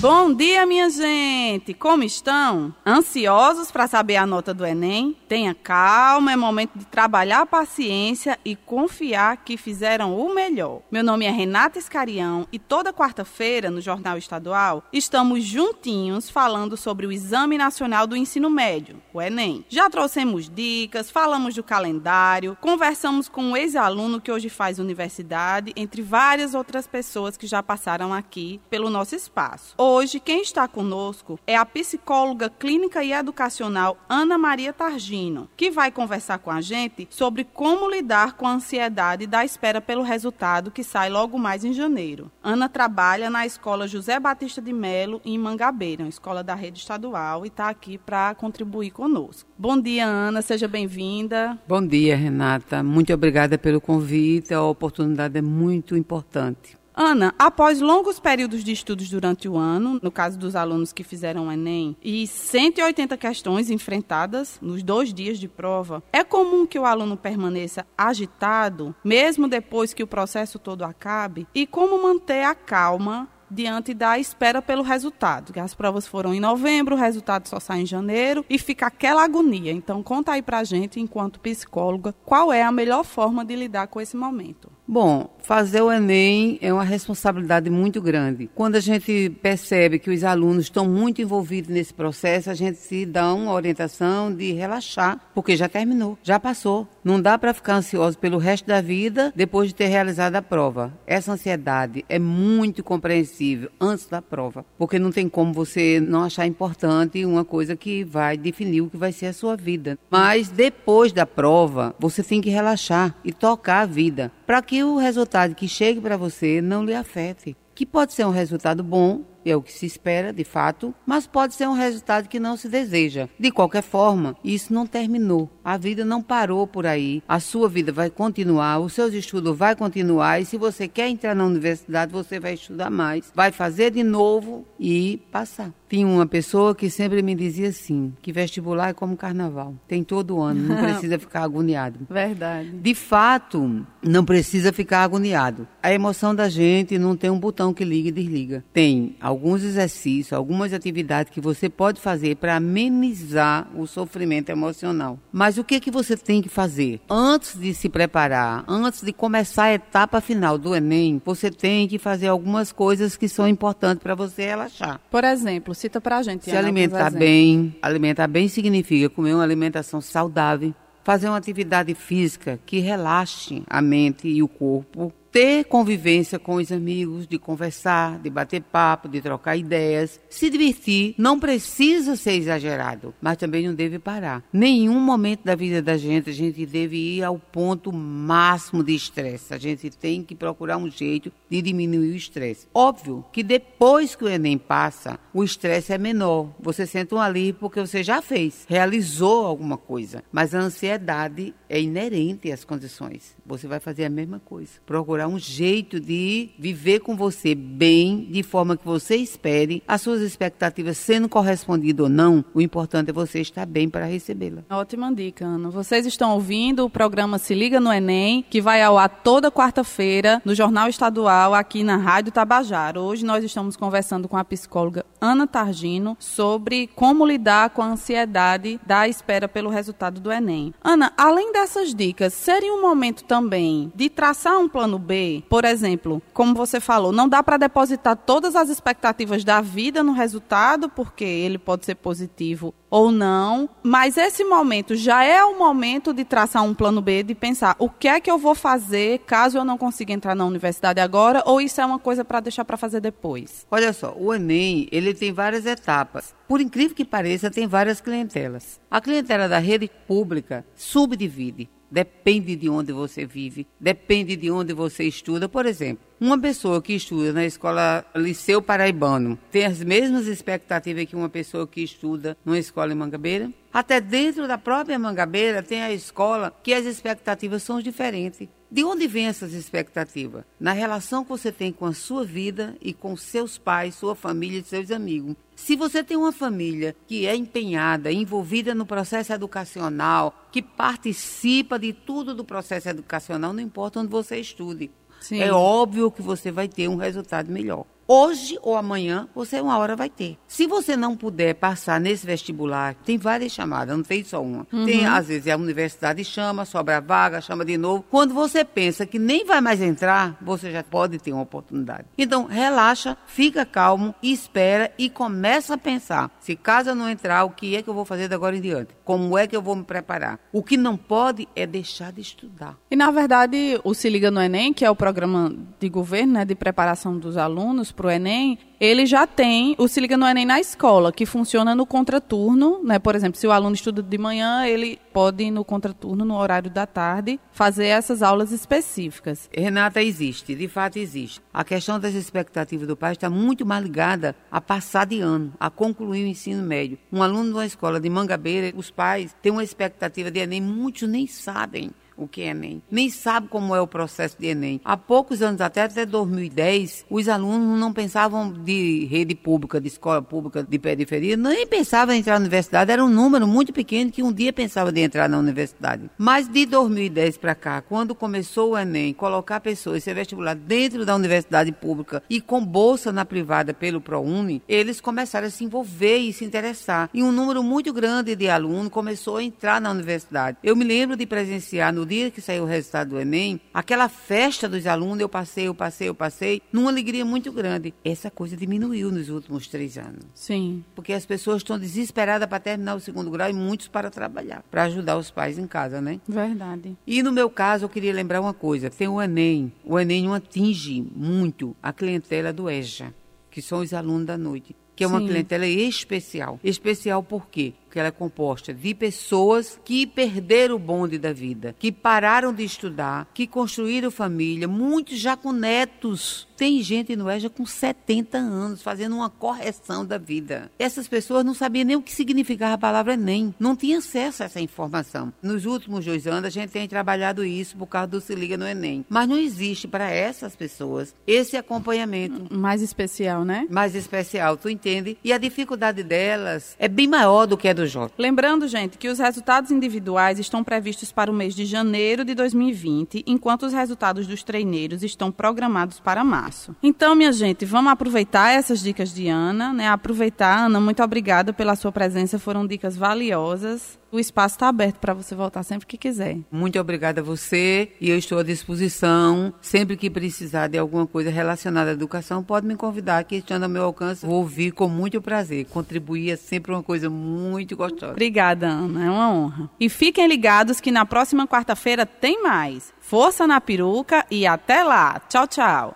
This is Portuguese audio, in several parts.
Bom dia, minha gente! Como estão? Ansiosos para saber a nota do Enem? Tenha calma, é momento de trabalhar a paciência e confiar que fizeram o melhor. Meu nome é Renata Escarião e toda quarta-feira, no Jornal Estadual, estamos juntinhos falando sobre o Exame Nacional do Ensino Médio, o Enem. Já trouxemos dicas, falamos do calendário, conversamos com um ex-aluno que hoje faz universidade, entre várias outras pessoas que já passaram aqui pelo nosso espaço. Hoje, quem está conosco é a psicóloga clínica e educacional Ana Maria Targino, que vai conversar com a gente sobre como lidar com a ansiedade da espera pelo resultado que sai logo mais em janeiro. Ana trabalha na Escola José Batista de Melo, em Mangabeira, uma escola da rede estadual, e está aqui para contribuir conosco. Bom dia, Ana, seja bem-vinda. Bom dia, Renata. Muito obrigada pelo convite, a oportunidade é muito importante. Ana, após longos períodos de estudos durante o ano, no caso dos alunos que fizeram o Enem, e 180 questões enfrentadas nos dois dias de prova, é comum que o aluno permaneça agitado, mesmo depois que o processo todo acabe? E como manter a calma diante da espera pelo resultado. As provas foram em novembro, o resultado só sai em janeiro e fica aquela agonia. Então conta aí pra gente, enquanto psicóloga, qual é a melhor forma de lidar com esse momento. Bom, fazer o Enem é uma responsabilidade muito grande. Quando a gente percebe que os alunos estão muito envolvidos nesse processo, a gente se dá uma orientação de relaxar, porque já terminou, já passou. Não dá para ficar ansioso pelo resto da vida depois de ter realizado a prova. Essa ansiedade é muito compreensível antes da prova, porque não tem como você não achar importante uma coisa que vai definir o que vai ser a sua vida. Mas depois da prova, você tem que relaxar e tocar a vida para que o resultado que chegue para você não lhe afete. Que pode ser um resultado bom, é o que se espera, de fato, mas pode ser um resultado que não se deseja. De qualquer forma, isso não terminou. A vida não parou por aí. A sua vida vai continuar, os seus estudos vai continuar e se você quer entrar na universidade, você vai estudar mais, vai fazer de novo e passar. Tinha uma pessoa que sempre me dizia assim, que vestibular é como carnaval, tem todo ano, não precisa ficar agoniado. Verdade. De fato, não precisa ficar agoniado. A emoção da gente não tem um botão que liga e desliga. Tem alguns exercícios, algumas atividades que você pode fazer para amenizar o sofrimento emocional. Mas o que é que você tem que fazer? Antes de se preparar, antes de começar a etapa final do Enem, você tem que fazer algumas coisas que são importantes para você relaxar. Por exemplo, cita para a gente. Se alimentar bem. Alimentar bem significa comer uma alimentação saudável, fazer uma atividade física que relaxe a mente e o corpo, ter convivência com os amigos, de conversar, de bater papo, de trocar ideias, se divertir. Não precisa ser exagerado, mas também não deve parar. Nenhum momento da vida da gente a gente deve ir ao ponto máximo de estresse. A gente tem que procurar um jeito de diminuir o estresse. Óbvio que depois que o Enem passa, o estresse é menor. Você sente um alívio porque você já fez, realizou alguma coisa. Mas a ansiedade é inerente às condições. Você vai fazer a mesma coisa. Procurar procurar um jeito de viver com você bem, de forma que você espere as suas expectativas sendo correspondidas ou não. O importante é você estar bem para recebê-la. Ótima dica, Ana. Vocês estão ouvindo o programa Se Liga no Enem, que vai ao ar toda quarta-feira no Jornal Estadual aqui na Rádio Tabajara. Hoje nós estamos conversando com a psicóloga Ana Targino sobre como lidar com a ansiedade da espera pelo resultado do Enem. Ana, além dessas dicas, seria um momento também de traçar um plano B por exemplo, como você falou, não dá para depositar todas as expectativas da vida no resultado, porque ele pode ser positivo ou não, mas esse momento já é o momento de traçar um plano B, de pensar o que é que eu vou fazer caso eu não consiga entrar na universidade agora, ou isso é uma coisa para deixar para fazer depois? Olha só, o Enem, ele tem várias etapas. Por incrível que pareça, tem várias clientelas. A clientela da rede pública subdivide Depende de onde você vive, depende de onde você estuda. Por exemplo, uma pessoa que estuda na escola Liceu Paraibano tem as mesmas expectativas que uma pessoa que estuda numa escola em Mangabeira? Até dentro da própria Mangabeira tem a escola que as expectativas são diferentes. De onde vem essas expectativas? Na relação que você tem com a sua vida e com seus pais, sua família e seus amigos. Se você tem uma família que é empenhada, envolvida no processo educacional, que participa de tudo do processo educacional, não importa onde você estude. Sim. é óbvio que você vai ter um resultado melhor. Hoje ou amanhã, você uma hora vai ter. Se você não puder passar nesse vestibular, tem várias chamadas, não tem só uma. Uhum. Tem, às vezes, a universidade chama, sobra a vaga, chama de novo. Quando você pensa que nem vai mais entrar, você já pode ter uma oportunidade. Então, relaxa, fica calmo, espera e começa a pensar. Se caso eu não entrar, o que é que eu vou fazer de agora em diante? Como é que eu vou me preparar? O que não pode é deixar de estudar. E, na verdade, o Se Liga no Enem, que é o programa de governo né, de preparação dos alunos, para o Enem, ele já tem o Se Liga no Enem na escola, que funciona no contraturno, né? Por exemplo, se o aluno estuda de manhã, ele pode ir no contraturno, no horário da tarde, fazer essas aulas específicas. Renata, existe, de fato existe. A questão das expectativas do pai está muito mais ligada a passar de ano, a concluir o ensino médio. Um aluno de uma escola de Mangabeira, os pais têm uma expectativa de Enem, muitos nem sabem o que é Enem, nem sabe como é o processo de Enem. Há poucos anos, até, até 2010, os alunos não pensavam de rede pública, de escola pública de periferia, nem pensavam em entrar na universidade, era um número muito pequeno que um dia pensava de entrar na universidade. Mas de 2010 para cá, quando começou o Enem, colocar pessoas, ser vestibular dentro da universidade pública e com bolsa na privada pelo ProUni, eles começaram a se envolver e se interessar. E um número muito grande de alunos começou a entrar na universidade. Eu me lembro de presenciar no dia que saiu o resultado do Enem, aquela festa dos alunos, eu passei, eu passei, eu passei, numa alegria muito grande. Essa coisa diminuiu nos últimos três anos. Sim. Porque as pessoas estão desesperadas para terminar o segundo grau e muitos para trabalhar, para ajudar os pais em casa, né? Verdade. E no meu caso, eu queria lembrar uma coisa: tem o Enem. O Enem não atinge muito a clientela do EJA, que são os alunos da noite que é uma Sim. clientela especial. Especial por quê? que ela é composta de pessoas que perderam o bonde da vida, que pararam de estudar, que construíram família, muitos já com netos. Tem gente no EJA com 70 anos fazendo uma correção da vida. Essas pessoas não sabiam nem o que significava a palavra Enem, não tinham acesso a essa informação. Nos últimos dois anos a gente tem trabalhado isso por causa do Se Liga no Enem. Mas não existe para essas pessoas esse acompanhamento. Mais especial, né? Mais especial, tu entende? E a dificuldade delas é bem maior do que a do jovem. Lembrando, gente, que os resultados individuais estão previstos para o mês de janeiro de 2020, enquanto os resultados dos treineiros estão programados para março. Então, minha gente, vamos aproveitar essas dicas de Ana, né? Aproveitar, Ana, muito obrigada pela sua presença, foram dicas valiosas. O espaço está aberto para você voltar sempre que quiser. Muito obrigada a você e eu estou à disposição. Sempre que precisar de alguma coisa relacionada à educação, pode me convidar, que estando ao meu alcance, vou ouvir com muito prazer. Contribuir é sempre uma coisa muito gostosa. Obrigada, Ana. É uma honra. E fiquem ligados que na próxima quarta-feira tem mais. Força na peruca e até lá. Tchau, tchau.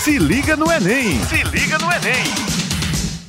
Se liga no Enem. Se liga no Enem.